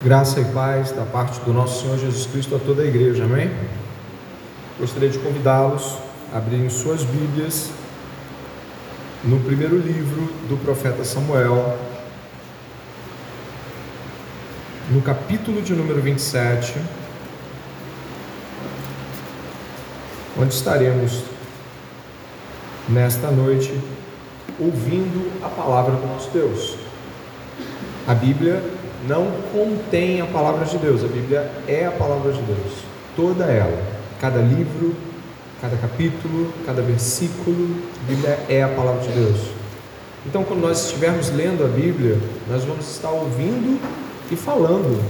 Graça e paz da parte do nosso Senhor Jesus Cristo a toda a igreja, amém? Gostaria de convidá-los a abrirem suas Bíblias no primeiro livro do profeta Samuel, no capítulo de número 27, onde estaremos nesta noite ouvindo a palavra do nosso Deus. A Bíblia não contém a palavra de Deus, a Bíblia é a palavra de Deus, toda ela, cada livro, cada capítulo, cada versículo, a Bíblia é a palavra de Deus. Então, quando nós estivermos lendo a Bíblia, nós vamos estar ouvindo e falando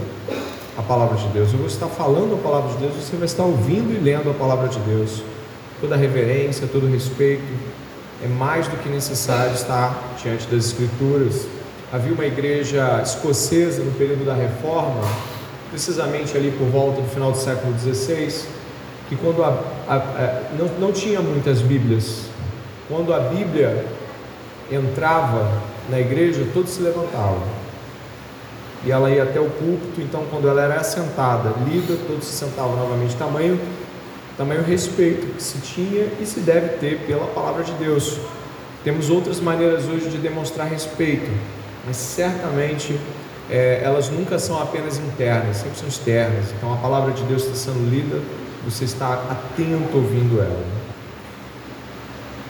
a palavra de Deus. Eu vou estar falando a palavra de Deus, você vai estar ouvindo e lendo a palavra de Deus. Toda reverência, todo respeito, é mais do que necessário estar diante das Escrituras Havia uma igreja escocesa no período da Reforma, precisamente ali por volta do final do século XVI, que quando a, a, a, não, não tinha muitas Bíblias, quando a Bíblia entrava na igreja, todos se levantavam. E ela ia até o púlpito, então quando ela era assentada, lida, todos se sentavam novamente. Tamanho, tamanho respeito que se tinha e se deve ter pela palavra de Deus. Temos outras maneiras hoje de demonstrar respeito mas certamente é, elas nunca são apenas internas, sempre são externas. Então a palavra de Deus está sendo lida, você está atento ouvindo ela.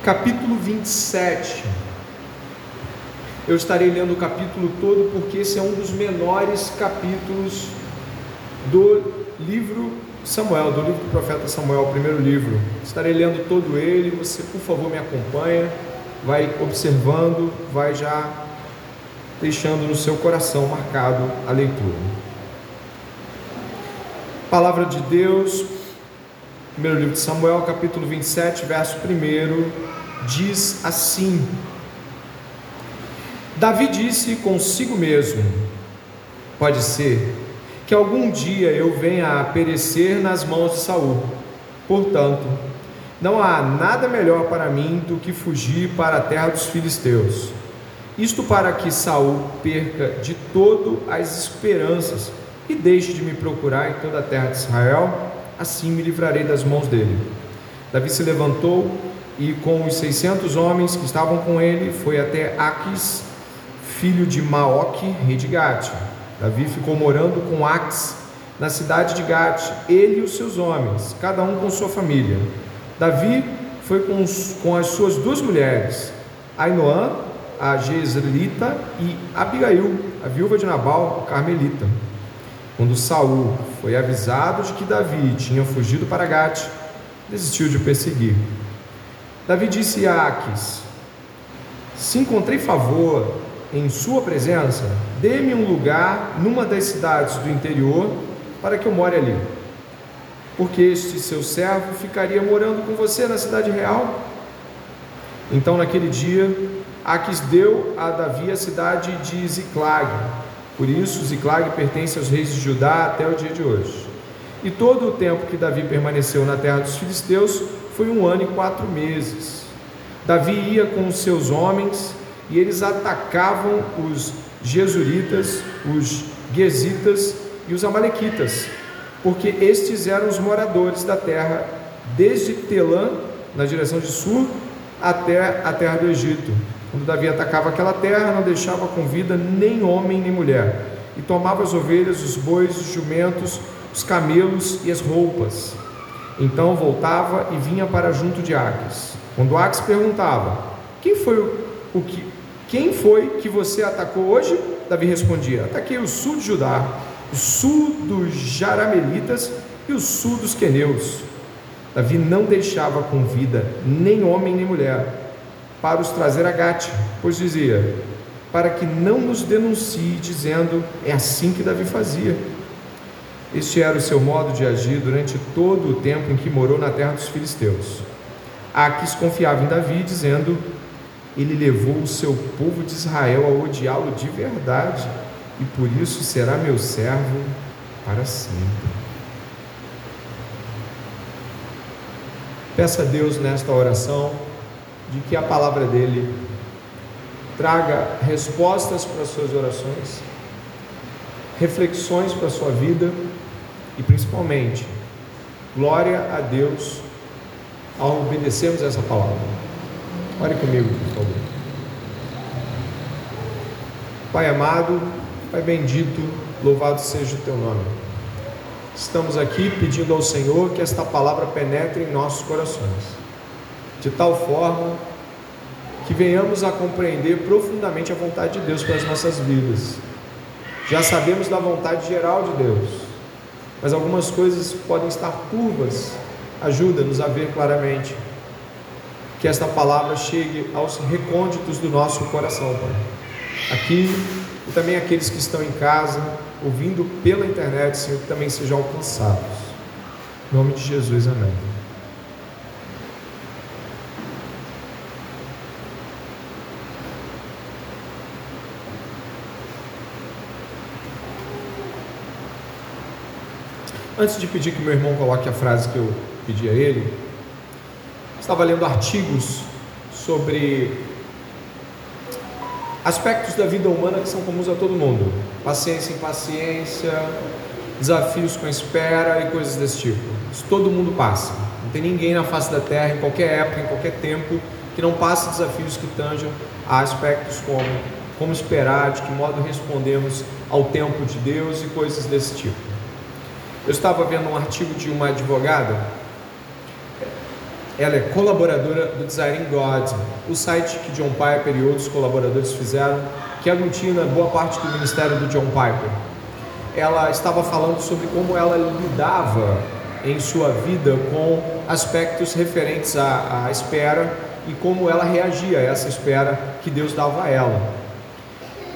Capítulo 27. Eu estarei lendo o capítulo todo porque esse é um dos menores capítulos do livro Samuel, do livro do profeta Samuel, o primeiro livro. Estarei lendo todo ele, você por favor me acompanha, vai observando, vai já deixando no seu coração marcado a leitura. Palavra de Deus, primeiro livro de Samuel, capítulo 27, verso 1, diz assim: Davi disse consigo mesmo: Pode ser que algum dia eu venha a perecer nas mãos de Saul. Portanto, não há nada melhor para mim do que fugir para a terra dos filisteus. Isto para que Saul perca de todo as esperanças e deixe de me procurar em toda a terra de Israel, assim me livrarei das mãos dele. Davi se levantou e com os seiscentos homens que estavam com ele foi até Aquis, filho de Maoque, rei de Gate. Davi ficou morando com Aquis na cidade de Gate, ele e os seus homens, cada um com sua família. Davi foi com, os, com as suas duas mulheres, Ainoã a Jezreelita e Abigail, a viúva de Nabal, carmelita. Quando Saul foi avisado de que Davi tinha fugido para Gate, desistiu de perseguir. Davi disse a Aques: Se encontrei favor em sua presença, dê-me um lugar numa das cidades do interior para que eu more ali. Porque este seu servo ficaria morando com você na cidade real. Então, naquele dia, Aquis deu a Davi a cidade de Ziclag. Por isso, Ziclag pertence aos reis de Judá até o dia de hoje. E todo o tempo que Davi permaneceu na terra dos filisteus foi um ano e quatro meses. Davi ia com os seus homens e eles atacavam os Jesuritas, os Gezitas e os Amalequitas, porque estes eram os moradores da terra, desde Telã, na direção de sul, até a terra do Egito. Quando Davi atacava aquela terra, não deixava com vida nem homem nem mulher, e tomava as ovelhas, os bois, os jumentos, os camelos e as roupas. Então voltava e vinha para junto de Aques. Quando Aques perguntava: Quem foi o que quem foi que você atacou hoje? Davi respondia: Ataquei o sul de Judá, o sul dos Jaramelitas e o sul dos Queneus. Davi não deixava com vida nem homem nem mulher para os trazer a Gate, pois dizia: para que não nos denuncie, dizendo: é assim que Davi fazia. Este era o seu modo de agir durante todo o tempo em que morou na terra dos filisteus. Aquis confiava em Davi, dizendo: Ele levou o seu povo de Israel a odiá-lo de verdade, e por isso será meu servo para sempre. Peça a Deus nesta oração de que a palavra dele traga respostas para as suas orações, reflexões para a sua vida e principalmente glória a Deus ao obedecermos essa palavra. Ore comigo, por favor. Pai amado, Pai bendito, louvado seja o teu nome. Estamos aqui pedindo ao Senhor que esta palavra penetre em nossos corações, de tal forma que venhamos a compreender profundamente a vontade de Deus para as nossas vidas. Já sabemos da vontade geral de Deus, mas algumas coisas podem estar turvas. Ajuda-nos a ver claramente. Que esta palavra chegue aos recônditos do nosso coração, Pai. Aqui e também aqueles que estão em casa, ouvindo pela internet, Senhor, que também sejam alcançados. Em nome de Jesus, amém. Antes de pedir que meu irmão coloque a frase que eu pedi a ele, estava lendo artigos sobre aspectos da vida humana que são comuns a todo mundo: paciência, impaciência, desafios com espera e coisas desse tipo. Isso todo mundo passa. Não tem ninguém na face da terra, em qualquer época, em qualquer tempo, que não passe desafios que tanjam a aspectos como como esperar, de que modo respondemos ao tempo de Deus e coisas desse tipo. Eu estava vendo um artigo de uma advogada, ela é colaboradora do Design God, o site que John Piper e outros colaboradores fizeram, que aglutina boa parte do ministério do John Piper. Ela estava falando sobre como ela lidava em sua vida com aspectos referentes à, à espera e como ela reagia a essa espera que Deus dava a ela.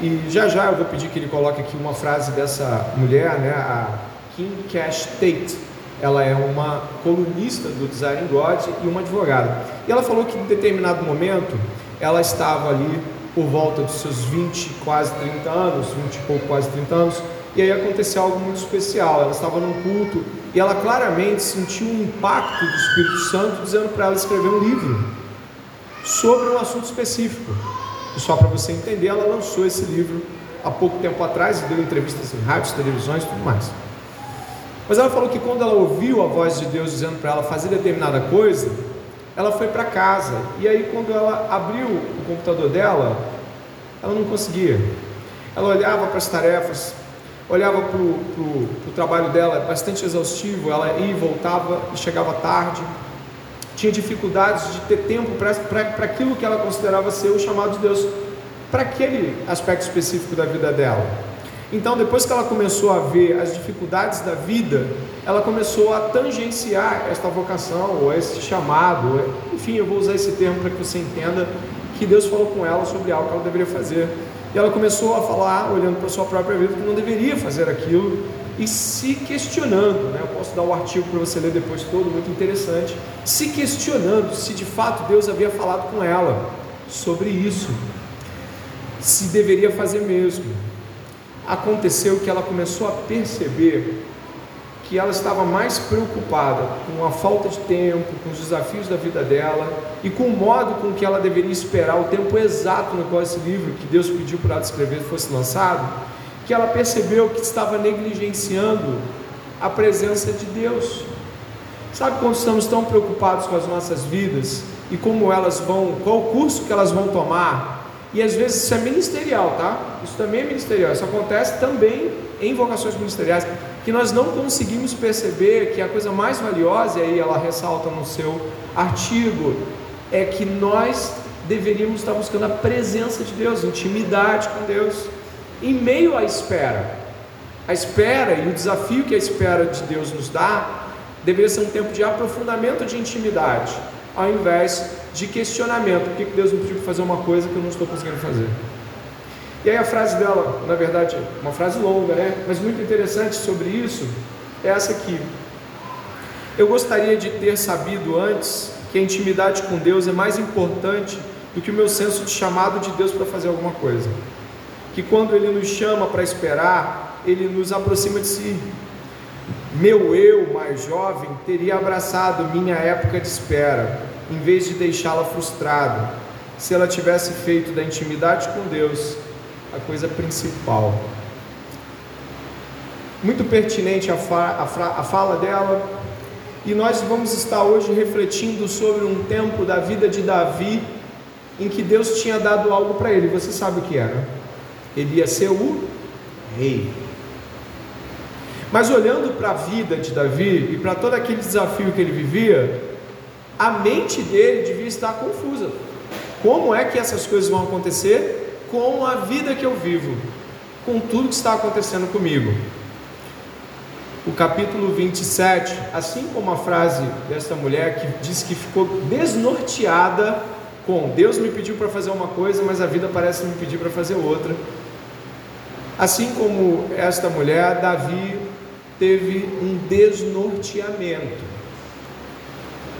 E já já eu vou pedir que ele coloque aqui uma frase dessa mulher, né, a Kim Cash Tate. Ela é uma colunista do Design God e uma advogada. E ela falou que em determinado momento ela estava ali por volta dos seus 20, quase 30 anos, 20 e pouco, quase 30 anos, e aí aconteceu algo muito especial. Ela estava num culto e ela claramente sentiu um impacto do Espírito Santo dizendo para ela escrever um livro sobre um assunto específico. E só para você entender, ela lançou esse livro há pouco tempo atrás e deu entrevistas em rádios, televisões e tudo mais. Mas ela falou que quando ela ouviu a voz de Deus dizendo para ela fazer determinada coisa, ela foi para casa. E aí, quando ela abriu o computador dela, ela não conseguia. Ela olhava para as tarefas, olhava para o trabalho dela, bastante exaustivo. Ela ia e voltava e chegava tarde. Tinha dificuldades de ter tempo para aquilo que ela considerava ser o chamado de Deus, para aquele aspecto específico da vida dela. Então, depois que ela começou a ver as dificuldades da vida, ela começou a tangenciar esta vocação, ou esse chamado, enfim, eu vou usar esse termo para que você entenda que Deus falou com ela sobre algo que ela deveria fazer. E ela começou a falar, olhando para a sua própria vida, que não deveria fazer aquilo e se questionando. Né? Eu posso dar um artigo para você ler depois todo, muito interessante. Se questionando se de fato Deus havia falado com ela sobre isso, se deveria fazer mesmo aconteceu que ela começou a perceber que ela estava mais preocupada com a falta de tempo, com os desafios da vida dela e com o modo com que ela deveria esperar o tempo exato no qual esse livro que Deus pediu para ela escrever fosse lançado, que ela percebeu que estava negligenciando a presença de Deus. Sabe quando estamos tão preocupados com as nossas vidas e como elas vão, qual curso que elas vão tomar, e às vezes isso é ministerial, tá? Isso também é ministerial. Isso acontece também em vocações ministeriais, que nós não conseguimos perceber que a coisa mais valiosa, e aí ela ressalta no seu artigo, é que nós deveríamos estar buscando a presença de Deus, intimidade com Deus, em meio à espera. A espera e o desafio que a espera de Deus nos dá deveria ser um tempo de aprofundamento de intimidade ao invés de questionamento. Por que Deus me pediu para fazer uma coisa que eu não estou conseguindo fazer? E aí a frase dela, na verdade, uma frase longa, né? Mas muito interessante sobre isso, é essa aqui. Eu gostaria de ter sabido antes que a intimidade com Deus é mais importante do que o meu senso de chamado de Deus para fazer alguma coisa. Que quando Ele nos chama para esperar, Ele nos aproxima de si, meu eu mais jovem teria abraçado minha época de espera, em vez de deixá-la frustrada, se ela tivesse feito da intimidade com Deus a coisa principal. muito pertinente a, fa a, a fala dela, e nós vamos estar hoje refletindo sobre um tempo da vida de Davi em que Deus tinha dado algo para ele. Você sabe o que era? Ele ia ser o rei. Mas olhando para a vida de Davi e para todo aquele desafio que ele vivia, a mente dele devia estar confusa. Como é que essas coisas vão acontecer com a vida que eu vivo, com tudo que está acontecendo comigo? O capítulo 27, assim como a frase dessa mulher que diz que ficou desnorteada com Deus me pediu para fazer uma coisa, mas a vida parece me pedir para fazer outra. Assim como esta mulher, Davi teve um desnorteamento.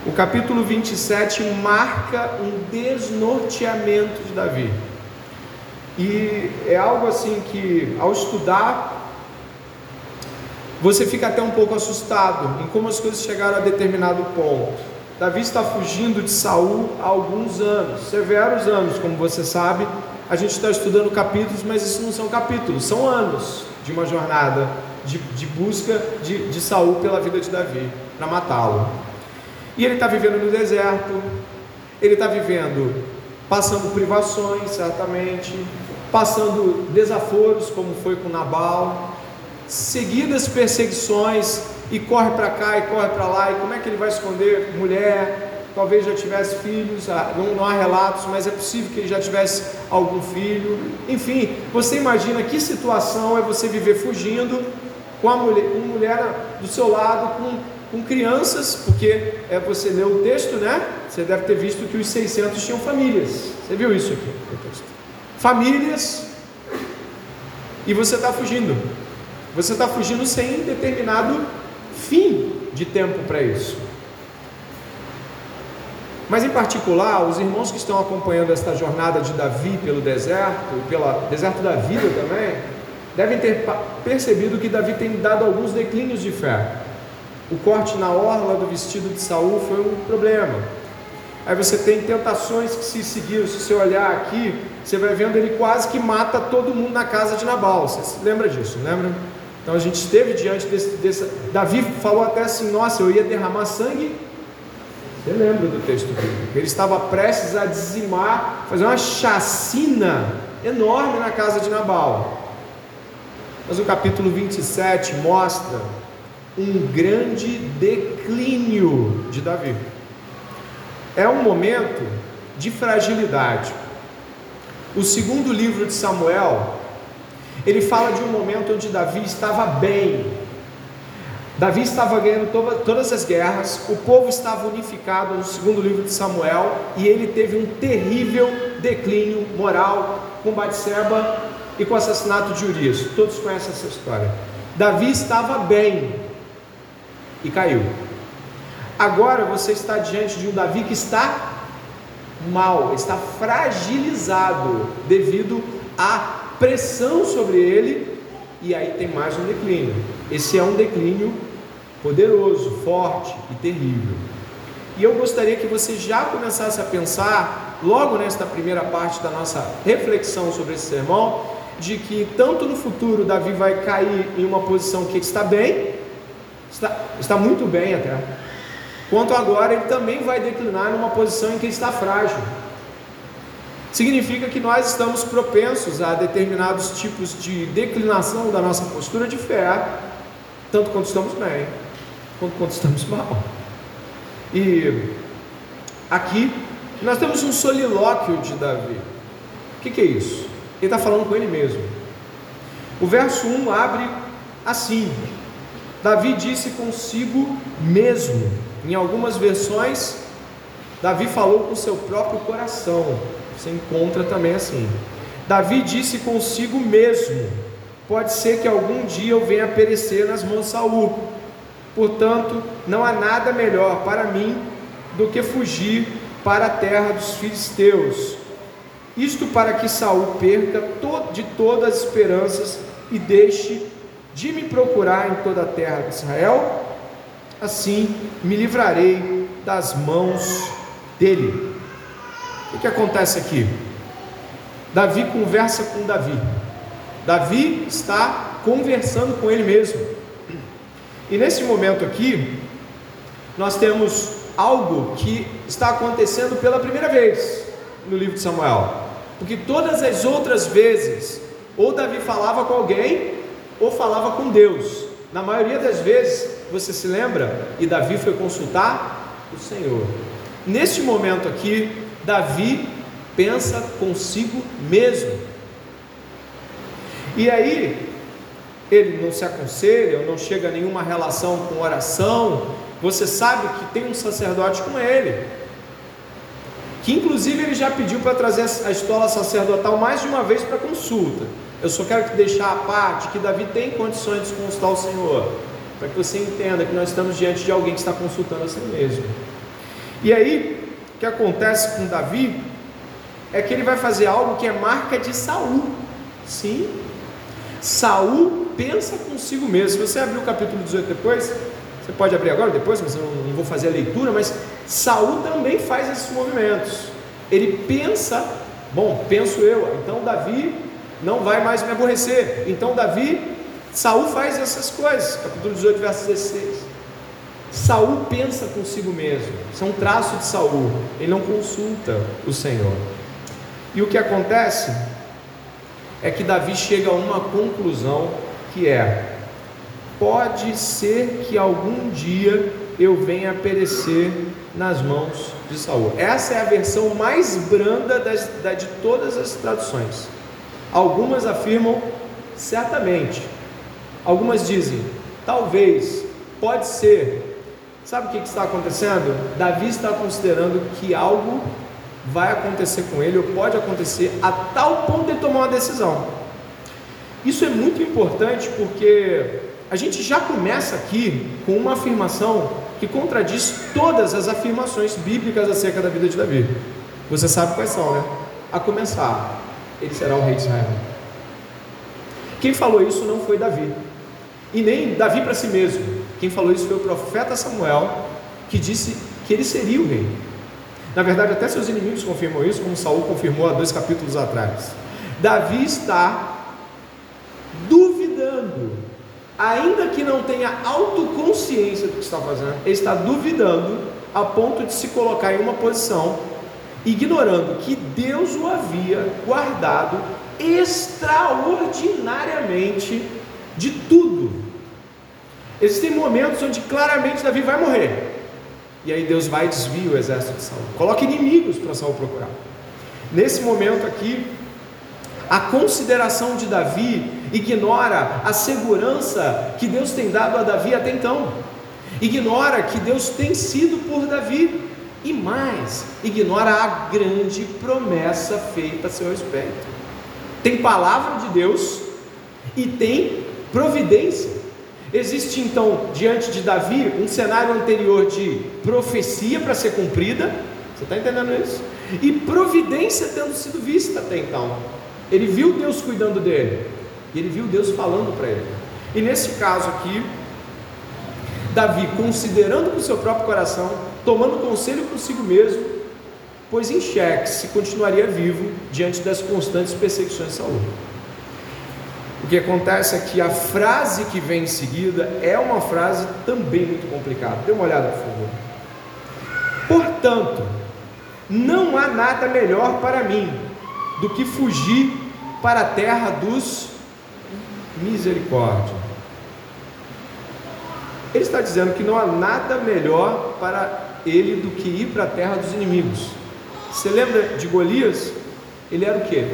O capítulo 27 marca um desnorteamento de Davi. E é algo assim que, ao estudar, você fica até um pouco assustado em como as coisas chegaram a determinado ponto. Davi está fugindo de Saul há alguns anos, severos anos, como você sabe. A gente está estudando capítulos, mas isso não são capítulos, são anos de uma jornada de, de busca de, de Saul pela vida de Davi, para matá-lo. E ele está vivendo no deserto, ele está vivendo passando privações, certamente, passando desaforos, como foi com Nabal, seguidas perseguições, e corre para cá e corre para lá, e como é que ele vai esconder mulher? Talvez já tivesse filhos, ah, não, não há relatos, mas é possível que ele já tivesse algum filho. Enfim, você imagina que situação é você viver fugindo com a mulher, uma mulher do seu lado, com com crianças, porque é, você leu o texto, né? Você deve ter visto que os 600 tinham famílias. Você viu isso aqui no texto? Famílias, e você está fugindo. Você está fugindo sem determinado fim de tempo para isso. Mas em particular, os irmãos que estão acompanhando esta jornada de Davi pelo deserto, pelo deserto da vida também, devem ter percebido que Davi tem dado alguns declínios de fé. O corte na orla do vestido de Saul foi um problema. Aí você tem tentações que se seguiram, se você olhar aqui, você vai vendo ele quase que mata todo mundo na casa de Nabal. Você se lembra disso, lembra? Então a gente esteve diante desse, desse. Davi falou até assim: Nossa, eu ia derramar sangue. Você lembra do texto bíblico? Ele estava prestes a dizimar, fazer uma chacina enorme na casa de Nabal. Mas o capítulo 27 mostra um grande declínio de Davi. É um momento de fragilidade. O segundo livro de Samuel, ele fala de um momento onde Davi estava bem. Davi estava ganhando todas as guerras, o povo estava unificado no segundo livro de Samuel e ele teve um terrível declínio moral com Batseba e com o assassinato de Urias. Todos conhecem essa história. Davi estava bem, e caiu. Agora você está diante de um Davi que está mal, está fragilizado devido à pressão sobre ele, e aí tem mais um declínio. Esse é um declínio poderoso, forte e terrível. E eu gostaria que você já começasse a pensar, logo nesta primeira parte da nossa reflexão sobre esse sermão, de que tanto no futuro Davi vai cair em uma posição que está bem, está, está muito bem até. Quanto agora, ele também vai declinar numa posição em que está frágil. Significa que nós estamos propensos a determinados tipos de declinação da nossa postura de fé, tanto quando estamos bem, quanto quando estamos mal. E aqui nós temos um solilóquio de Davi. O que, que é isso? Ele está falando com ele mesmo. O verso 1 abre assim: Davi disse consigo mesmo. Em algumas versões, Davi falou com seu próprio coração. Você encontra também assim. Davi disse consigo mesmo: Pode ser que algum dia eu venha perecer nas mãos de Saul. Portanto, não há nada melhor para mim do que fugir para a terra dos filisteus. Isto para que Saul perca de todas as esperanças e deixe de me procurar em toda a terra de Israel, assim me livrarei das mãos dele. O que acontece aqui? Davi conversa com Davi. Davi está conversando com ele mesmo. E nesse momento aqui, nós temos algo que está acontecendo pela primeira vez no livro de Samuel. Porque todas as outras vezes, ou Davi falava com alguém, ou falava com Deus. Na maioria das vezes, você se lembra? E Davi foi consultar o Senhor. Neste momento aqui, Davi pensa consigo mesmo. E aí, ele não se aconselha, não chega a nenhuma relação com oração. Você sabe que tem um sacerdote com ele, que inclusive ele já pediu para trazer a estola sacerdotal mais de uma vez para consulta. Eu só quero te deixar a parte que Davi tem condições de consultar o Senhor, para que você entenda que nós estamos diante de alguém que está consultando a si mesmo. E aí, o que acontece com Davi é que ele vai fazer algo que é marca de Saul. Sim, Saul pensa consigo mesmo. Se você abrir o capítulo 18 depois, você pode abrir agora depois, mas eu não vou fazer a leitura, mas Saul também faz esses movimentos. Ele pensa, bom, penso eu, então Davi não vai mais me aborrecer. Então Davi, Saul faz essas coisas. Capítulo 18, verso 16. Saul pensa consigo mesmo. Isso é um traço de Saul. Ele não consulta o Senhor. E o que acontece é que Davi chega a uma conclusão que é: pode ser que algum dia eu venha perecer nas mãos de Saul. Essa é a versão mais branda das, da, de todas as traduções. Algumas afirmam certamente, algumas dizem talvez, pode ser. Sabe o que está acontecendo? Davi está considerando que algo vai acontecer com ele, ou pode acontecer, a tal ponto de tomar uma decisão. Isso é muito importante porque a gente já começa aqui com uma afirmação que contradiz todas as afirmações bíblicas acerca da vida de Davi. Você sabe quais são, né? A começar, ele será o rei de Israel. Quem falou isso não foi Davi, e nem Davi para si mesmo. Quem falou isso foi o profeta Samuel, que disse que ele seria o rei. Na verdade, até seus inimigos confirmam isso, como Saul confirmou há dois capítulos atrás. Davi está duvidando, ainda que não tenha autoconsciência do que está fazendo, ele está duvidando a ponto de se colocar em uma posição, ignorando que Deus o havia guardado extraordinariamente de tudo. Existem momentos onde claramente Davi vai morrer. E aí Deus vai e desvia o exército de Saul. Coloca inimigos para Saul procurar. Nesse momento aqui, a consideração de Davi ignora a segurança que Deus tem dado a Davi até então. Ignora que Deus tem sido por Davi. E mais, ignora a grande promessa feita a seu respeito. Tem palavra de Deus e tem providência. Existe então, diante de Davi, um cenário anterior de profecia para ser cumprida, você está entendendo isso? E providência tendo sido vista até então. Ele viu Deus cuidando dele, e ele viu Deus falando para ele. E nesse caso aqui, Davi, considerando com seu próprio coração, tomando conselho consigo mesmo, pôs em xeque se continuaria vivo diante das constantes perseguições de Saul. O que acontece é que a frase que vem em seguida é uma frase também muito complicada. Dê uma olhada, por favor. Portanto, não há nada melhor para mim do que fugir para a terra dos misericórdia. Ele está dizendo que não há nada melhor para ele do que ir para a terra dos inimigos. Você lembra de Golias? Ele era o quê?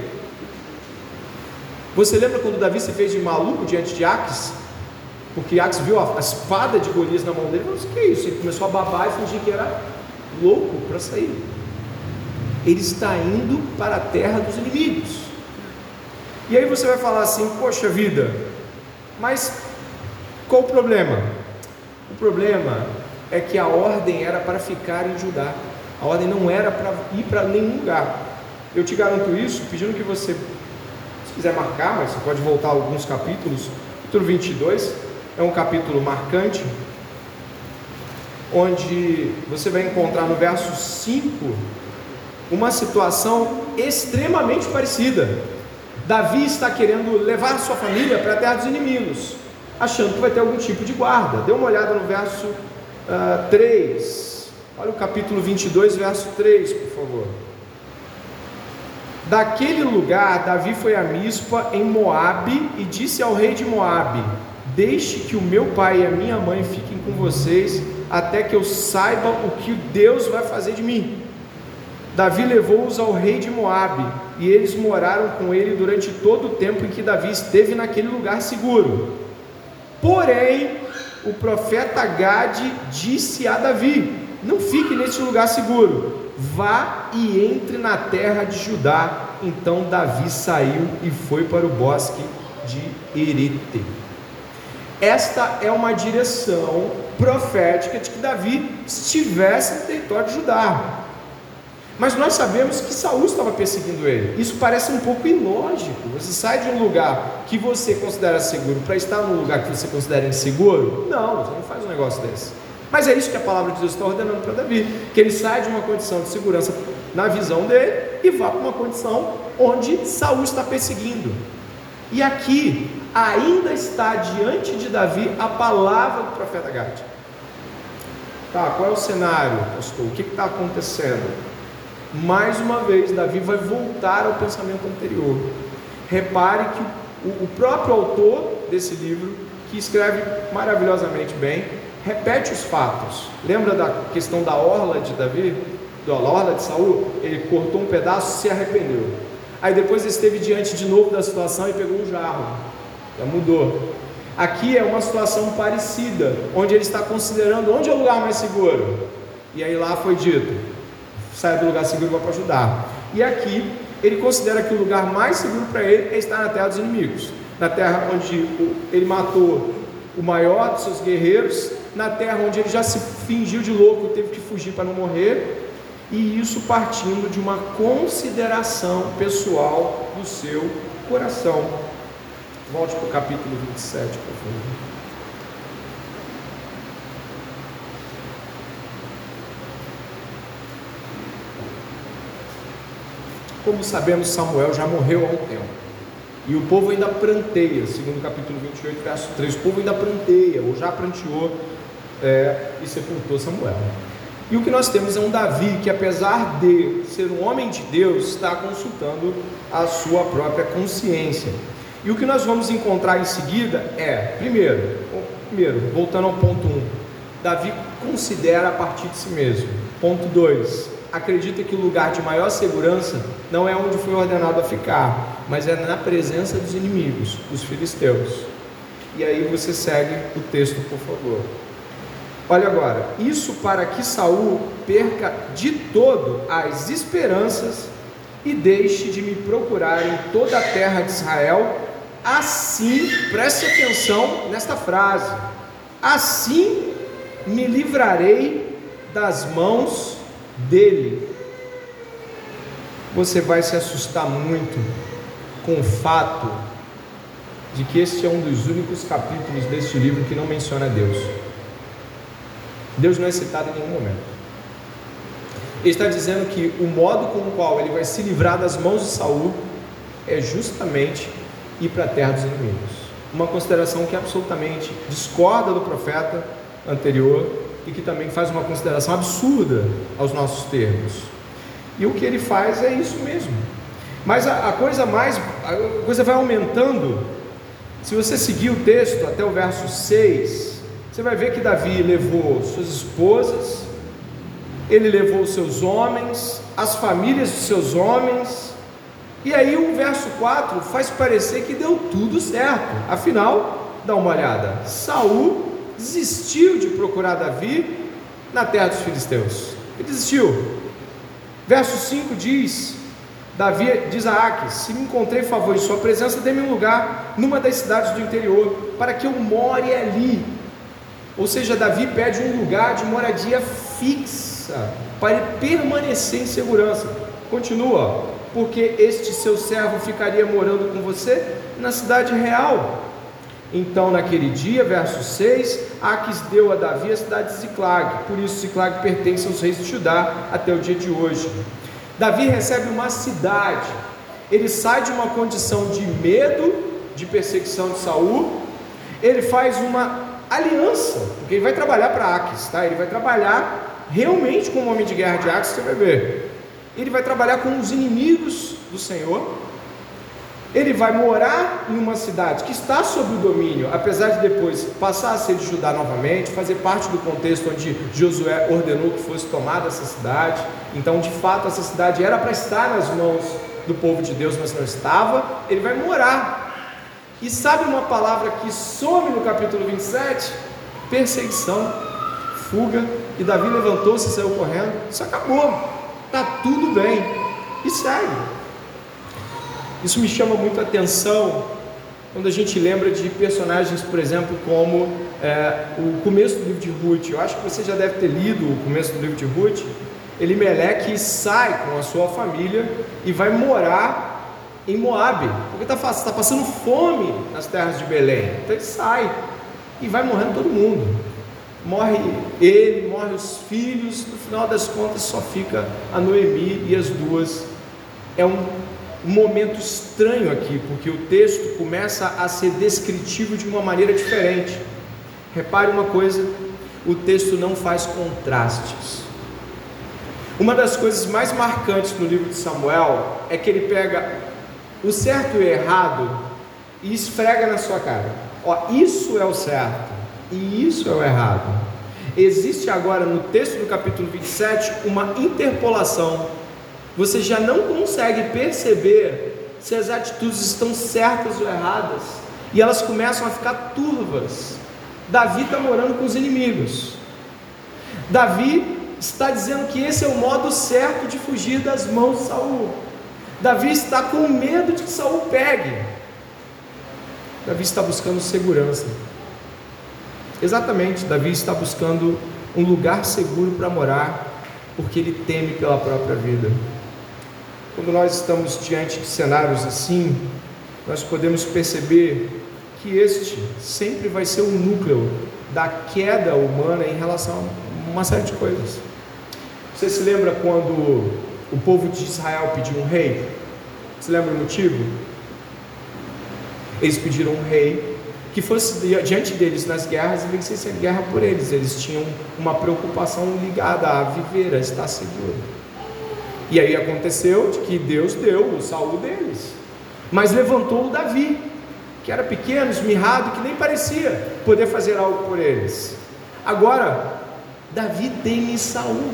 Você lembra quando Davi se fez de maluco diante de Aques? Porque Aques viu a, espada de Golias na mão dele e falou que é isso? Ele começou a babar e fingir que era louco para sair. Ele está indo para a terra dos inimigos. E aí você vai falar assim: poxa vida, mas qual o problema? O problema é que a ordem era para ficar em Judá, a ordem não era para ir para nenhum lugar. Eu te garanto isso, pedindo que você quiser marcar, mas você pode voltar alguns capítulos. Capítulo 22 é um capítulo marcante, onde você vai encontrar no verso 5 uma situação extremamente parecida. Davi está querendo levar sua família para a terra dos inimigos, achando que vai ter algum tipo de guarda. Dê uma olhada no verso uh, ah, 3. Olha o capítulo 22, verso 3, por favor. Daquele lugar, Davi foi a Mispa em Moabe e disse ao rei de Moabe: Deixe que o meu pai e a minha mãe fiquem com vocês até que eu saiba o que Deus vai fazer de mim. Davi levou-os ao rei de Moabe, e eles moraram com ele durante todo o tempo em que Davi esteve naquele lugar seguro. Porém, o profeta Gade disse a Davi: Não fique nesse lugar seguro, vá e entre na terra de Judá. Então Davi saiu e foi para o bosque de Erete. Esta é uma direção profética de que Davi estivesse no território de Judá. Mas nós sabemos que Saul estava perseguindo ele. Isso parece um pouco ilógico. Você sai de um lugar que você considera seguro para estar num lugar que você considera inseguro? Não, você não faz um negócio desse. Mas é isso que a palavra de Deus está ordenando para Davi: que ele sai de uma condição de segurança na visão dele e vá para uma condição onde Saul está perseguindo. E aqui ainda está diante de Davi a palavra do profeta Gade. Tá, qual é o cenário, pastor? O que está acontecendo? Mais uma vez, Davi vai voltar ao pensamento anterior. Repare que o, próprio autor desse livro, que escreve maravilhosamente bem, repete os fatos. Lembra da questão da orla de Davi? Da orla de Saul? Ele cortou um pedaço e se arrependeu. Aí depois esteve diante de novo da situação e pegou um jarro. Já mudou. Aqui é uma situação parecida, onde ele está considerando onde é o lugar mais seguro. E aí lá foi dito: saia do lugar seguro e vá para ajudar. E aqui ele considera que o lugar mais seguro para ele é estar na terra dos inimigos, na terra onde ele matou o maior dos seus guerreiros, na terra onde ele já se fingiu de louco e teve que fugir para não morrer, e isso partindo de uma consideração pessoal do seu coração. Volte para o capítulo 27, por favor. Como sabemos, Samuel já morreu há um tempo. E o povo ainda pranteia, segundo o capítulo 28, verso 3. O povo ainda pranteia, ou já pranteou é, e sepultou Samuel. E o que nós temos é um Davi que, apesar de ser um homem de Deus, está consultando a sua própria consciência. E o que nós vamos encontrar em seguida é, primeiro, primeiro voltando ao ponto 1, um, Davi considera a partir de si mesmo. Ponto 2, acredita que o lugar de maior segurança não é onde foi ordenado a ficar, mas é na presença dos inimigos, os filisteus. E aí você segue o texto, por favor. Olha agora, isso para que Saul perca de todo as esperanças e deixe de me procurar em toda a terra de Israel. Assim, preste atenção nesta frase. Assim me livrarei das mãos dele, você vai se assustar muito com o fato de que este é um dos únicos capítulos deste livro que não menciona Deus. Deus não é citado em nenhum momento. Ele está dizendo que o modo com o qual ele vai se livrar das mãos de Saul é justamente ir para a terra dos inimigos. Uma consideração que absolutamente discorda do profeta anterior e que também faz uma consideração absurda aos nossos termos. E o que ele faz é isso mesmo. Mas a, a coisa mais, a coisa vai aumentando. Se você seguir o texto até o verso 6, você vai ver que Davi levou suas esposas, ele levou seus homens, as famílias dos seus homens, e aí o verso 4 faz parecer que deu tudo certo. Afinal, dá uma olhada. Saul desistiu de procurar Davi na terra dos filisteus. Ele desistiu. Verso 5 diz: Davi diz a Aques: Se me encontrei favor em sua presença, dê-me um lugar numa das cidades do interior, para que eu more ali. Ou seja, Davi pede um lugar de moradia fixa, para permanecer em segurança. Continua, porque este seu servo ficaria morando com você na cidade real. Então, naquele dia, verso 6, Aques deu a Davi a cidade de Ziclag, por isso Ziclag pertence aos reis de Judá até o dia de hoje. Davi recebe uma cidade, ele sai de uma condição de medo, de perseguição de Saul, ele faz uma aliança, porque ele vai trabalhar para Aques, tá? Ele vai trabalhar realmente como homem de guerra de Aques, você vai ver. Ele vai trabalhar com os inimigos do Senhor. Ele vai morar em uma cidade que está sob o domínio, apesar de depois passar a ser de Judá novamente, fazer parte do contexto onde Josué ordenou que fosse tomada essa cidade. Então, de fato, essa cidade era para estar nas mãos do povo de Deus, mas não estava. Ele vai morar. E sabe uma palavra que some no capítulo 27? Perseguição, fuga. E Davi levantou-se e saiu correndo. Isso acabou. Está tudo bem. E segue. Isso me chama muito a atenção quando a gente lembra de personagens, por exemplo, como é, o começo do livro de Ruth. Eu acho que você já deve ter lido o começo do livro de Ruth. Elimeleque sai com a sua família e vai morar em Moabe, porque está tá passando fome nas terras de Belém. Então ele sai e vai morrendo todo mundo. Morre ele, morre os filhos, no final das contas só fica a Noemi e as duas. É um um momento estranho aqui, porque o texto começa a ser descritivo de uma maneira diferente. Repare uma coisa: o texto não faz contrastes. Uma das coisas mais marcantes no livro de Samuel é que ele pega o certo e o errado e esfrega na sua cara. Ó, isso é o certo e isso é o errado. Existe agora no texto do capítulo 27 uma interpolação você já não consegue perceber se as atitudes estão certas ou erradas, e elas começam a ficar turvas. Davi está morando com os inimigos. Davi está dizendo que esse é o modo certo de fugir das mãos de Saul. Davi está com medo de que Saul pegue. Davi está buscando segurança. Exatamente, Davi está buscando um lugar seguro para morar, porque ele teme pela própria vida. Quando nós estamos diante de cenários assim, nós podemos perceber que este sempre vai ser o núcleo da queda humana em relação a uma série de coisas. Você se lembra quando o povo de Israel pediu um rei? Você lembra o motivo? Eles pediram um rei que fosse diante deles nas guerras e vencesse a guerra por eles. Eles tinham uma preocupação ligada a viver, a estar seguro. E aí aconteceu de que Deus deu o Saul deles, mas levantou o Davi, que era pequeno, esmirrado, que nem parecia poder fazer algo por eles. Agora, Davi teme Saul,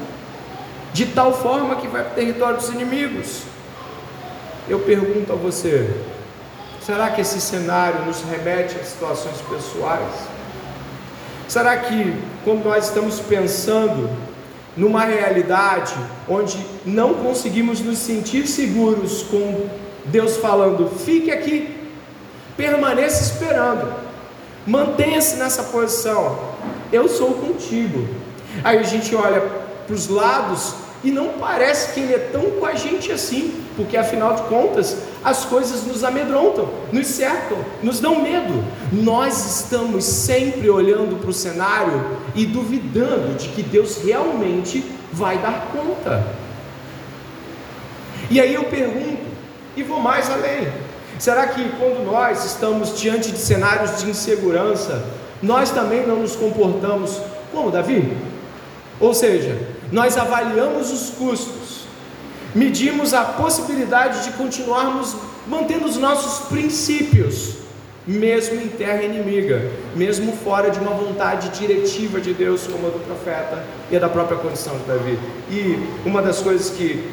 de tal forma que vai para o território dos inimigos. Eu pergunto a você: será que esse cenário nos remete a situações pessoais? Será que, quando nós estamos pensando numa realidade onde não conseguimos nos sentir seguros com Deus falando: fique aqui, permaneça esperando, mantenha-se nessa posição, eu sou contigo. Aí a gente olha para os lados e não parece que Ele é tão com a gente assim, porque afinal de contas as coisas nos amedrontam, nos cercam, nos dão medo. Nós estamos sempre olhando para o cenário e duvidando de que Deus realmente vai dar conta. E aí eu pergunto, e vou mais além: será que quando nós estamos diante de cenários de insegurança, nós também não nos comportamos como Davi? Ou seja, nós avaliamos os custos, medimos a possibilidade de continuarmos mantendo os nossos princípios, mesmo em terra inimiga, mesmo fora de uma vontade diretiva de Deus, como a do profeta e a da própria condição de Davi. E uma das coisas que,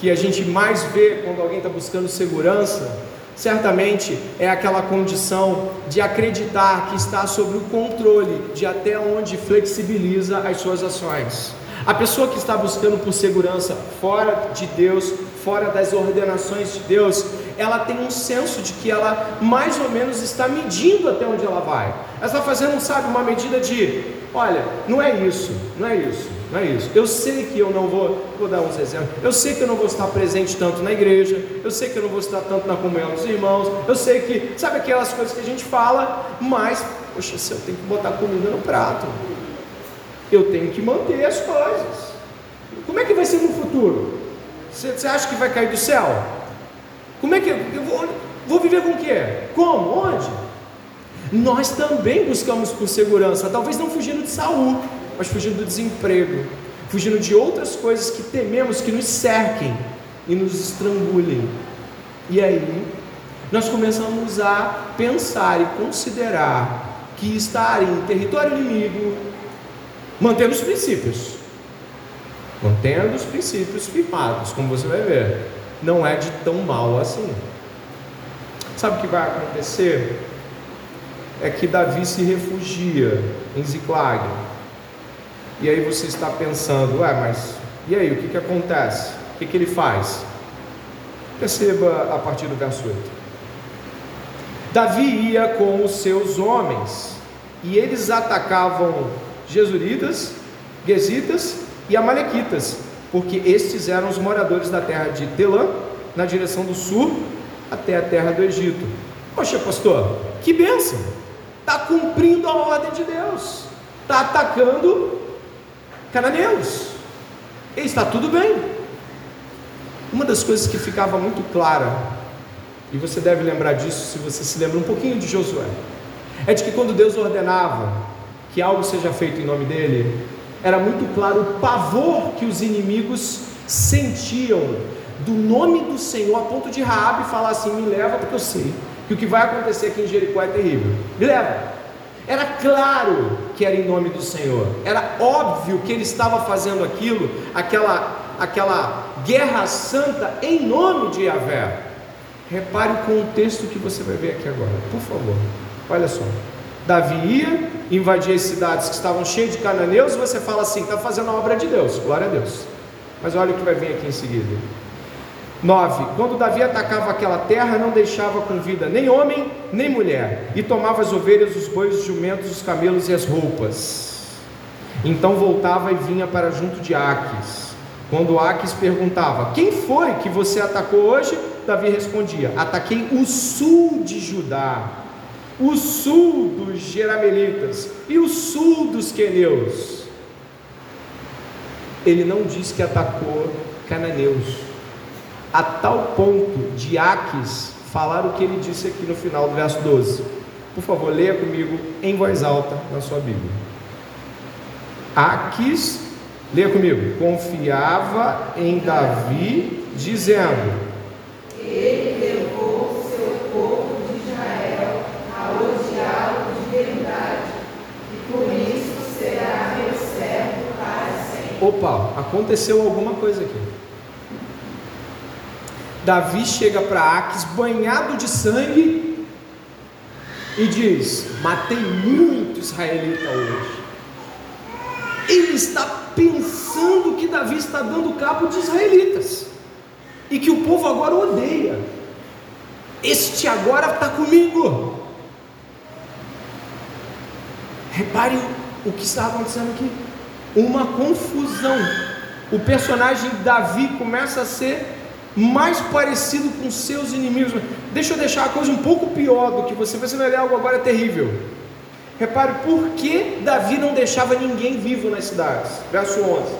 que a gente mais vê quando alguém está buscando segurança, certamente é aquela condição de acreditar que está sob o controle de até onde flexibiliza as suas ações. A pessoa que está buscando por segurança fora de Deus, fora das ordenações de Deus, ela tem um senso de que ela mais ou menos está medindo até onde ela vai. Ela está fazendo, sabe, uma medida de, olha, não é isso, não é isso, não é isso. Eu sei que eu não vou, vou dar uns exemplos. Eu sei que eu não vou estar presente tanto na igreja. Eu sei que eu não vou estar tanto na comunhão dos irmãos. Eu sei que, sabe aquelas coisas que a gente fala, mas, poxa, eu tenho que botar comida no prato, eu tenho que manter as coisas. Como é que vai ser no futuro? Você, acha que vai cair do céu? Como é que eu vou, vou viver com o quê? Como? Onde? Nós também buscamos por segurança, talvez não fugindo de saúde, mas fugindo do desemprego, fugindo de outras coisas que tememos que nos cerquem e nos estrangulem. E aí, nós começamos a pensar e considerar que estar em território inimigo, mantendo os princípios, mantendo os princípios firmados, como você vai ver, não é de tão mal assim. Sabe o que vai acontecer? É que Davi se refugia em Ziclag. E aí você está pensando, ué, mas e aí, o que, que acontece? O que, que ele faz? Perceba a partir do verso 8. Davi ia com os seus homens, e eles atacavam Jesuritas, Gesitas e Amalequitas, porque estes eram os moradores da terra de Telã, na direção do sul, até a terra do Egito. Poxa, pastor, que bênção! Está cumprindo a ordem de Deus, está atacando cananeus, e está tudo bem. Uma das coisas que ficava muito clara, e você deve lembrar disso se você se lembra um pouquinho de Josué, é de que quando Deus ordenava que algo seja feito em nome dele, era muito claro o pavor que os inimigos sentiam do nome do Senhor, a ponto de Raabe falar assim: "Me leva porque eu sei que o que vai acontecer aqui em Jericó é terrível. Me leva". Era claro que era em nome do Senhor. Era óbvio que ele estava fazendo aquilo, aquela aquela guerra santa em nome de Yahvé. Repare o contexto que você vai ver aqui agora, por favor. Olha só. Davi ia, invadia as cidades que estavam cheias de cananeus, você fala assim: está fazendo a obra de Deus, glória a Deus. Mas olha o que vai vir aqui em seguida. 9. Quando Davi atacava aquela terra, não deixava com vida nem homem, nem mulher, e tomava as ovelhas, os bois, os jumentos, os camelos e as roupas. Então voltava e vinha para junto de Aques. Quando Aques perguntava: Quem foi que você atacou hoje? Davi respondia: Ataquei o sul de Judá, o sul dos Jeramelitas e o sul dos Queneus. Ele não diz que atacou cananeus, a tal ponto de Aques falar o que ele disse aqui no final do verso 12. Por favor, leia comigo em voz alta na sua Bíblia. Aques, leia comigo, confiava em Davi, dizendo: Ele levou seu povo de Israel a odiá-lo de verdade, e por isso será meu servo para sempre. Opa, aconteceu alguma coisa aqui. Davi chega para Aques banhado de sangue e diz: Matei muito israelita hoje. Ele está pensando que Davi está dando cabo de israelitas e que o povo agora odeia. Este agora está comigo. Repare o que está acontecendo aqui: uma confusão. O personagem Davi começa a ser mais parecido com seus inimigos. Deixa eu deixar a coisa um pouco pior do que você. Você vai ver algo agora terrível. Repare por que Davi não deixava ninguém vivo nas cidades. Verso 11.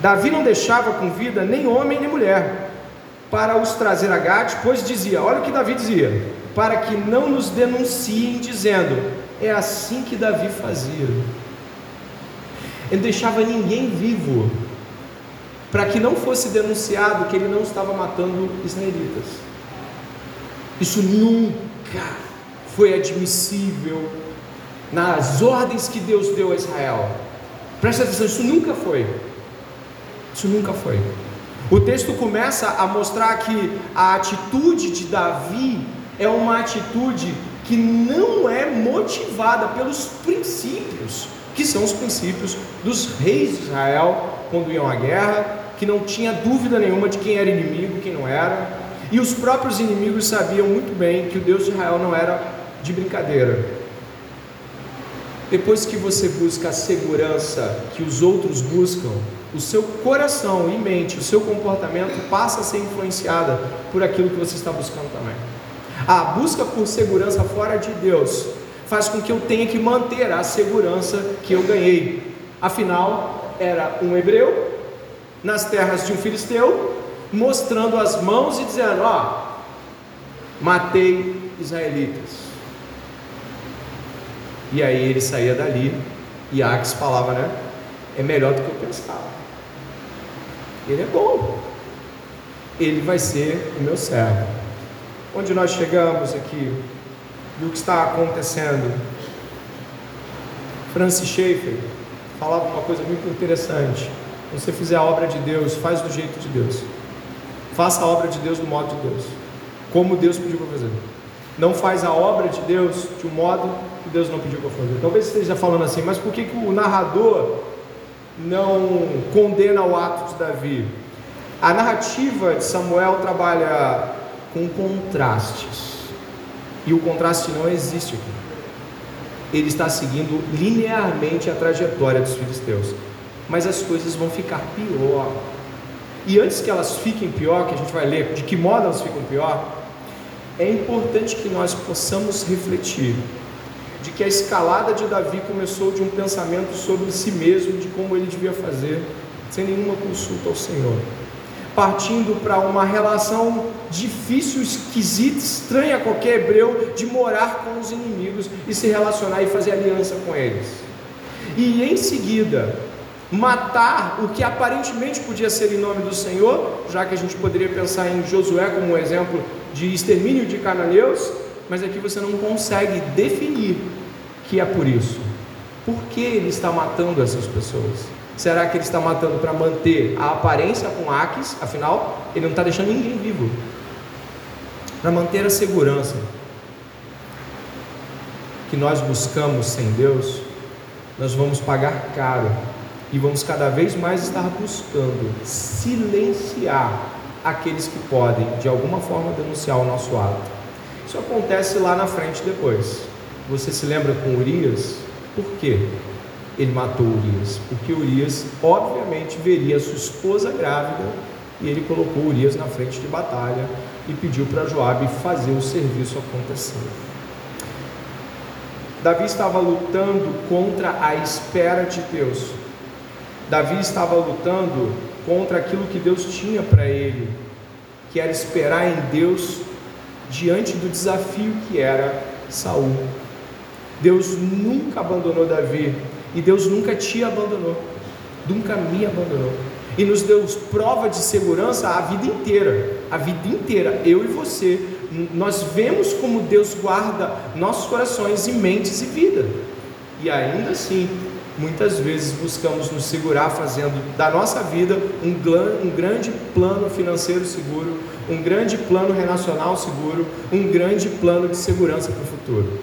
Davi não deixava com vida nem homem nem mulher para os trazer a Gade, pois dizia: Olha o que Davi dizia, para que não nos denunciem, dizendo: É assim que Davi fazia. Ele deixava ninguém vivo para que não fosse denunciado que ele não estava matando israelitas. Isso nunca foi admissível nas ordens que Deus deu a Israel. Presta atenção, isso nunca foi. Isso nunca foi. O texto começa a mostrar que a atitude de Davi é uma atitude que não é motivada pelos princípios, que são os princípios dos reis de Israel quando iam à guerra, que não tinha dúvida nenhuma de quem era inimigo, quem não era, e os próprios inimigos sabiam muito bem que o Deus de Israel não era de brincadeira. Depois que você busca a segurança que os outros buscam, o seu coração e mente, o seu comportamento passa a ser influenciada por aquilo que você está buscando também. A busca por segurança fora de Deus faz com que eu tenha que manter a segurança que eu ganhei. Afinal, era um hebreu nas terras de um filisteu mostrando as mãos e dizendo: Ó, matei israelitas. E aí ele saía dali e Aques falava, né? É melhor do que eu pensava. Ele é bom. Ele vai ser o meu servo. Onde nós chegamos aqui, e o que está acontecendo. Francis Schaeffer falava uma coisa muito interessante. Você fizer a obra de Deus, faz do jeito de Deus. Faça a obra de Deus do modo de Deus. Como Deus pediu para fazer. Não faz a obra de Deus de um modo que Deus não pediu para fazer. Talvez você esteja falando assim, mas por que, que o narrador não condena o ato de Davi? A narrativa de Samuel trabalha com contrastes. E o contraste não existe aqui. Ele está seguindo linearmente a trajetória dos filisteus. Mas as coisas vão ficar pior. E antes que elas fiquem pior, que a gente vai ler de que modo elas ficam pior, é importante que nós possamos refletir de que a escalada de Davi começou de um pensamento sobre si mesmo, de como ele devia fazer, sem nenhuma consulta ao Senhor. Partindo para uma relação difícil, esquisita, estranha a qualquer hebreu, de morar com os inimigos e se relacionar e fazer aliança com eles. E em seguida, matar o que aparentemente podia ser em nome do Senhor, já que a gente poderia pensar em Josué como um exemplo de extermínio de cananeus, mas aqui você não consegue definir que é por isso. Por que ele está matando essas pessoas? Será que ele está matando para manter a aparência com Aques? Afinal, ele não está deixando ninguém vivo. Para manter a segurança que nós buscamos sem Deus, nós vamos pagar caro e vamos cada vez mais estar buscando silenciar aqueles que podem, de alguma forma, denunciar o nosso ato. Isso acontece lá na frente depois. Você se lembra com Urias? Por quê? Ele matou Urias, porque Urias, obviamente, veria sua esposa grávida e ele colocou Urias na frente de batalha e pediu para Joabe fazer o serviço acontecer. Davi estava lutando contra a espera de Deus. Davi estava lutando contra aquilo que Deus tinha para ele, que era esperar em Deus diante do desafio que era Saul. Deus nunca abandonou Davi e Deus nunca te abandonou, nunca me abandonou. E nos deu prova de segurança a vida inteira, a vida inteira, eu e você. Nós vemos como Deus guarda nossos corações e mentes e vida. E ainda assim, muitas vezes buscamos nos segurar fazendo da nossa vida um, um grande plano financeiro seguro, um grande plano relacional seguro, um grande plano de segurança para o futuro.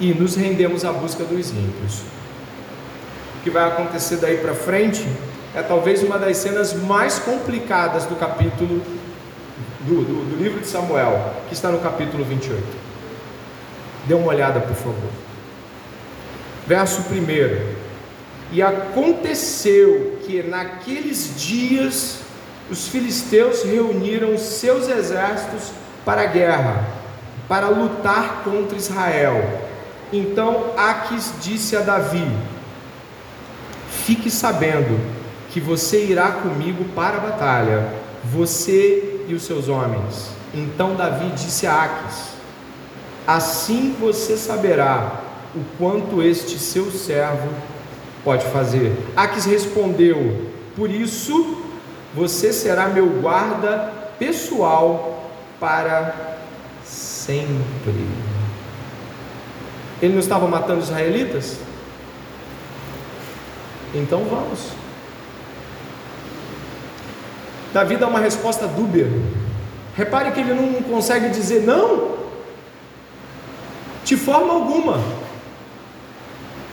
E nos rendemos à busca dos ímpios. Que vai acontecer daí para frente é talvez uma das cenas mais complicadas do capítulo do, do, do livro de Samuel, que está no capítulo 28. Dê uma olhada, por favor. Verso 1. E aconteceu que naqueles dias os filisteus reuniram seus exércitos para a guerra, para lutar contra Israel. Então Aques disse a Davi: Fique sabendo que você irá comigo para a batalha, você e os seus homens. Então Davi disse a Aques: Assim você saberá o quanto este seu servo pode fazer. Aques respondeu: Por isso você será meu guarda pessoal para sempre. Ele não estava matando os israelitas? Então vamos. Davi dá uma resposta dúbia. Repare que ele não consegue dizer não, de forma alguma,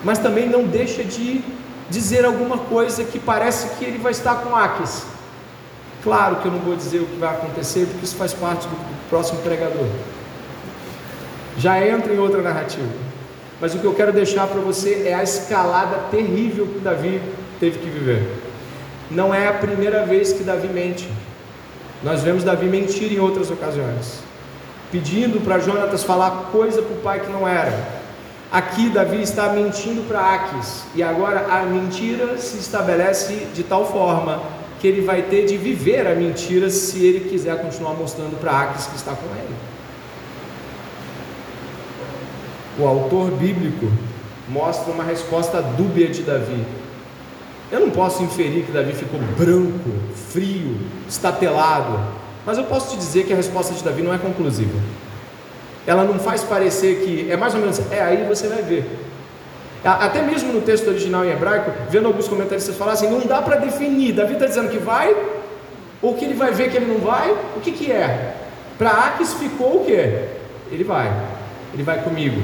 mas também não deixa de dizer alguma coisa que parece que ele vai estar com Aques. Claro que eu não vou dizer o que vai acontecer, porque isso faz parte do próximo pregador. Já entra em outra narrativa. Mas o que eu quero deixar para você é a escalada terrível que Davi teve que viver. Não é a primeira vez que Davi mente. Nós vemos Davi mentir em outras ocasiões, pedindo para Jonatas falar coisa para o pai que não era. Aqui Davi está mentindo para Aques, e agora a mentira se estabelece de tal forma que ele vai ter de viver a mentira se ele quiser continuar mostrando para Aques que está com ele. O autor bíblico mostra uma resposta dúbia de Davi. Eu não posso inferir que Davi ficou branco, frio, estatelado, mas eu posso te dizer que a resposta de Davi não é conclusiva. Ela não faz parecer que é mais ou menos, é aí você vai ver. Até mesmo no texto original em hebraico, vendo alguns comentaristas falar assim, não dá para definir. Davi está dizendo que vai, ou que ele vai ver que ele não vai, o que, que é? Para Aques ficou o que? Ele vai, ele vai comigo.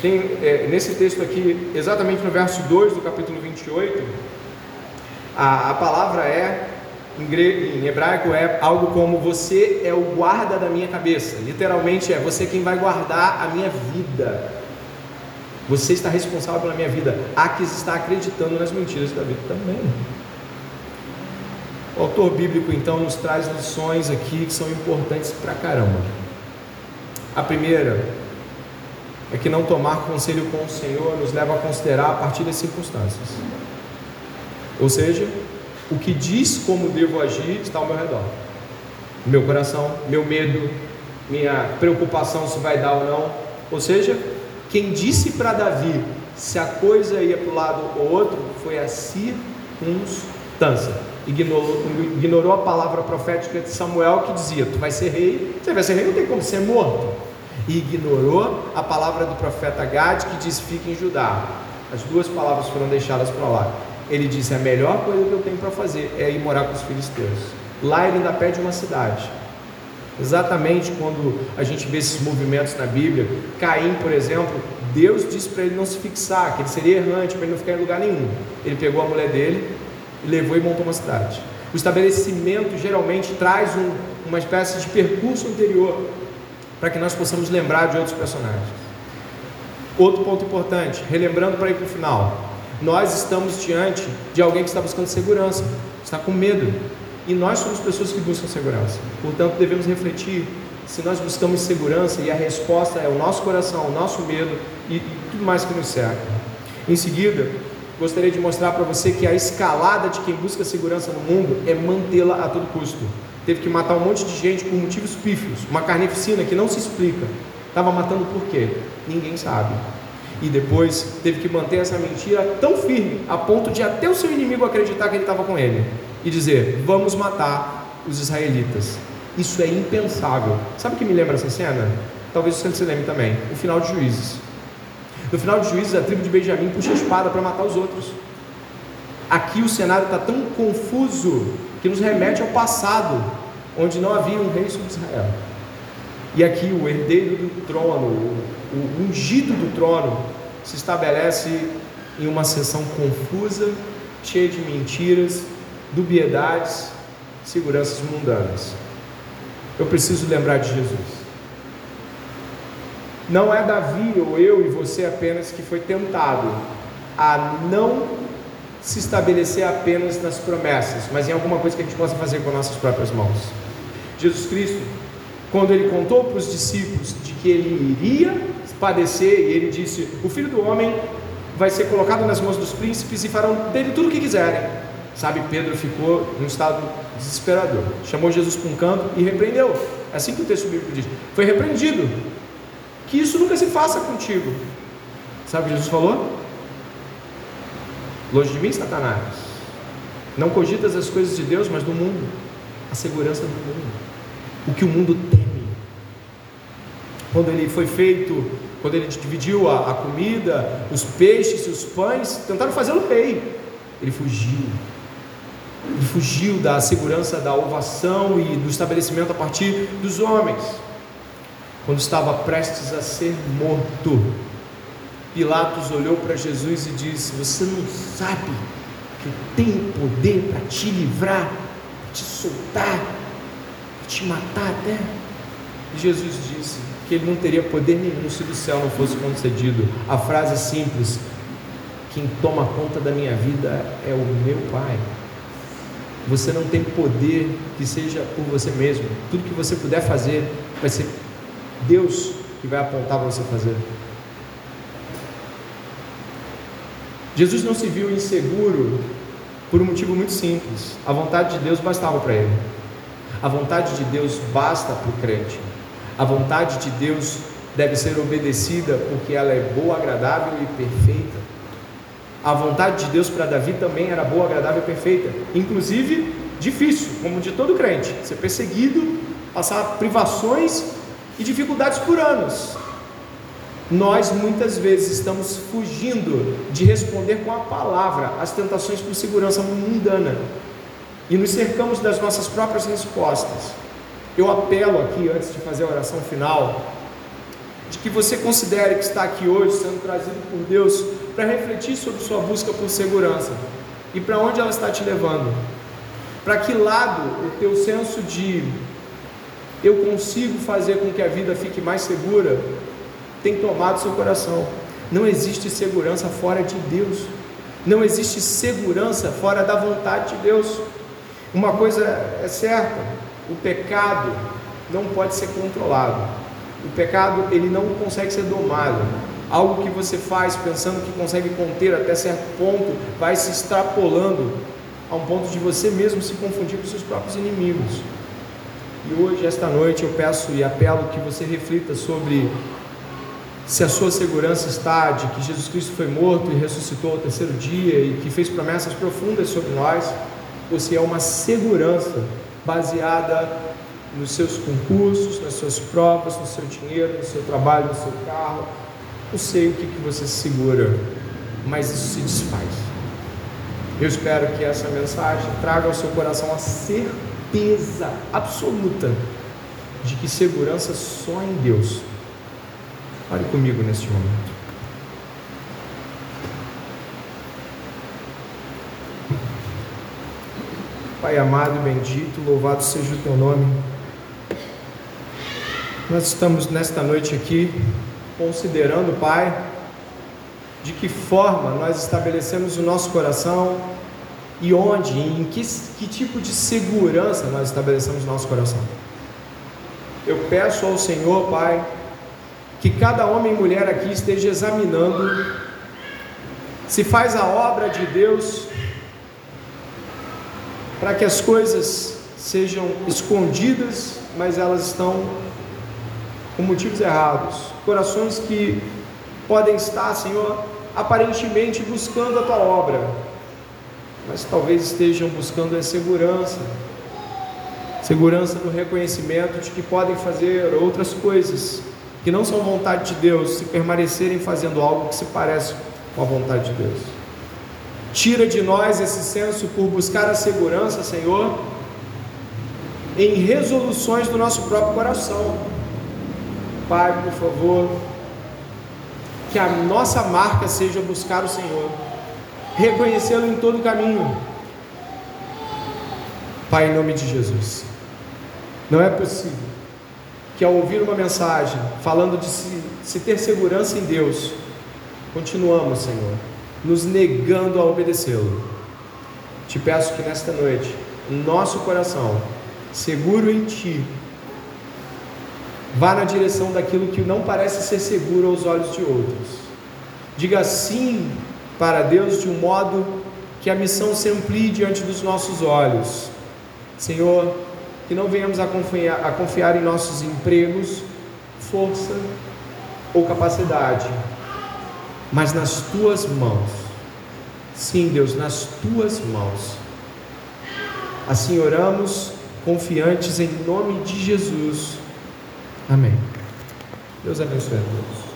Tem é, nesse texto aqui, exatamente no verso 2 do capítulo 28, a, a palavra é, em, em hebraico, é algo como: Você é o guarda da minha cabeça. Literalmente é: Você é quem vai guardar a minha vida. Você está responsável pela minha vida. Aques está acreditando nas mentiras de Davi também. O autor bíblico então nos traz lições aqui que são importantes pra caramba. A primeira é que não tomar conselho com o Senhor nos leva a considerar a partir das circunstâncias. Ou seja, o que diz como devo agir está ao meu redor. Meu coração, meu medo, minha preocupação se vai dar ou não. Ou seja, quem disse para Davi se a coisa ia para o lado ou outro foi a circunstância. Ignorou, ignorou a palavra profética de Samuel que dizia: Tu vai ser rei, você vai ser rei, não tem como ser morto. E ignorou a palavra do profeta Gad que diz: Fique em Judá. As duas palavras foram deixadas para lá. Ele disse: A melhor coisa que eu tenho para fazer é ir morar com os filisteus. Lá ele ainda pede uma cidade. Exatamente quando a gente vê esses movimentos na Bíblia, Caim, por exemplo, Deus disse para ele não se fixar, que ele seria errante, para ele não ficar em lugar nenhum. Ele pegou a mulher dele, levou e montou uma cidade. O estabelecimento geralmente traz um, uma espécie de percurso anterior para que nós possamos lembrar de outros personagens. Outro ponto importante, relembrando para ir para o final, nós estamos diante de alguém que está buscando segurança, está com medo, e nós somos pessoas que buscam segurança. Portanto, devemos refletir se nós buscamos segurança e a resposta é o nosso coração, o nosso medo e, tudo mais que nos cerca. Em seguida, gostaria de mostrar para você que a escalada de quem busca segurança no mundo é mantê-la a todo custo. Teve que matar um monte de gente por motivos pífios, uma carnificina que não se explica. Estava matando por quê? Ninguém sabe. E depois teve que manter essa mentira tão firme, a ponto de até o seu inimigo acreditar que ele estava com ele e dizer: Vamos matar os israelitas. Isso é impensável. Sabe o que me lembra essa cena? Talvez você se lembre também. O final de Juízes. No final de Juízes, a tribo de Benjamim puxa a espada para matar os outros. Aqui o cenário está tão confuso que nos remete ao passado, onde não havia um rei sobre Israel. E aqui o herdeiro do trono, o ungido do trono, se estabelece em uma sessão confusa, cheia de mentiras, dubiedades, seguranças mundanas. Eu preciso lembrar de Jesus. Não é Davi ou eu e você apenas que foi tentado a não se estabelecer apenas nas promessas, mas em alguma coisa que a gente possa fazer com nossas próprias mãos. Jesus Cristo, quando ele contou para os discípulos de que ele iria padecer, e ele disse: O filho do homem vai ser colocado nas mãos dos príncipes e farão dele tudo o que quiserem. Sabe, Pedro ficou num estado desesperador. Chamou Jesus para um canto e repreendeu. É assim que o texto bíblico diz. Foi repreendido. Que isso nunca se faça contigo. Sabe o que Jesus falou? Longe de mim, Satanás. Não cogitas as coisas de Deus, mas do mundo. A segurança do mundo. O que o mundo teme. Quando ele foi feito, quando ele dividiu a, a comida, os peixes e os pães, tentaram fazê-lo rei. Ele fugiu. Ele fugiu da segurança da ovação e do estabelecimento a partir dos homens. Quando estava prestes a ser morto, Pilatos olhou para Jesus e disse: Você não sabe que eu tenho poder para te livrar, para te soltar, te matar até? Jesus disse que ele não teria poder nenhum se do céu não fosse concedido. A frase simples: Quem toma conta da minha vida é o meu Pai. Você não tem poder que seja por você mesmo. Tudo que você puder fazer vai ser Deus que vai apontar para você fazer. Jesus não se viu inseguro Por um motivo muito simples: a vontade de Deus bastava para ele. A vontade de Deus basta para o crente. A vontade de Deus deve ser obedecida porque ela é boa, agradável e perfeita. A vontade de Deus para Davi também era boa, agradável e perfeita, inclusive difícil, como de todo crente, ser perseguido, passar privações e dificuldades por anos. Nós muitas vezes estamos fugindo de responder com a palavra às tentações por segurança mundana e nos cercamos das nossas próprias respostas. Eu apelo aqui, antes de fazer a oração final, de que você considere que está aqui hoje sendo trazido por Deus para refletir sobre sua busca por segurança e para onde ela está te levando. Para que lado o teu senso de eu consigo fazer com que a vida fique mais segura tem tomado seu coração. Não existe segurança fora de Deus. Não existe segurança fora da vontade de Deus. Uma coisa é certa, o pecado não pode ser controlado. O pecado ele não consegue ser domado. Algo que você faz pensando que consegue conter até certo ponto vai se extrapolando a um ponto de você mesmo se confundir com seus próprios inimigos. E hoje, esta noite, eu peço e apelo que você reflita sobre se a sua segurança está de que Jesus Cristo foi morto e ressuscitou ao terceiro dia e que fez promessas profundas sobre nós, ou se é uma segurança baseada nos seus concursos, nas suas provas, no seu dinheiro, no seu trabalho, no seu carro. Não sei o que, que você segura, mas isso se desfaz. Eu espero que essa mensagem traga ao seu coração a certeza absoluta de que segurança só em Deus. Ore comigo neste momento. Pai amado e bendito, louvado seja o teu nome. Nós estamos nesta noite aqui considerando, Pai, de que forma nós estabelecemos o nosso coração e onde, em que, que tipo de segurança nós estabelecemos o nosso coração. Eu peço ao Senhor, Pai, que cada homem e mulher aqui esteja examinando se faz a obra de Deus para que as coisas sejam escondidas, mas elas estão com motivos errados, corações que podem estar, Senhor, aparentemente buscando a tua obra, mas talvez estejam buscando a segurança, segurança no reconhecimento de que podem fazer outras coisas que não são vontade de Deus, se permanecerem fazendo algo que se parece com a vontade de Deus. Tira de nós esse senso por buscar a segurança, Senhor, em resoluções do nosso próprio coração Pai, por favor, que a nossa marca seja buscar o Senhor, reconhecê-lo em todo o caminho. Pai, em nome de Jesus, não é possível que ao ouvir uma mensagem falando de se, se ter segurança em Deus, continuamos, Senhor, nos negando a obedecê-lo. Te peço que nesta noite, nosso coração, seguro em Ti, Vá na direção daquilo que não parece ser seguro aos olhos de outros. Diga sim para Deus de um modo que a missão se amplie diante dos nossos olhos. Senhor, que não venhamos a confiar, a confiar em nossos empregos, força ou capacidade, mas nas tuas mãos. Sim, Deus, nas tuas mãos. Assim oramos, confiantes em nome de Jesus. Amém. Deus abençoe a todos.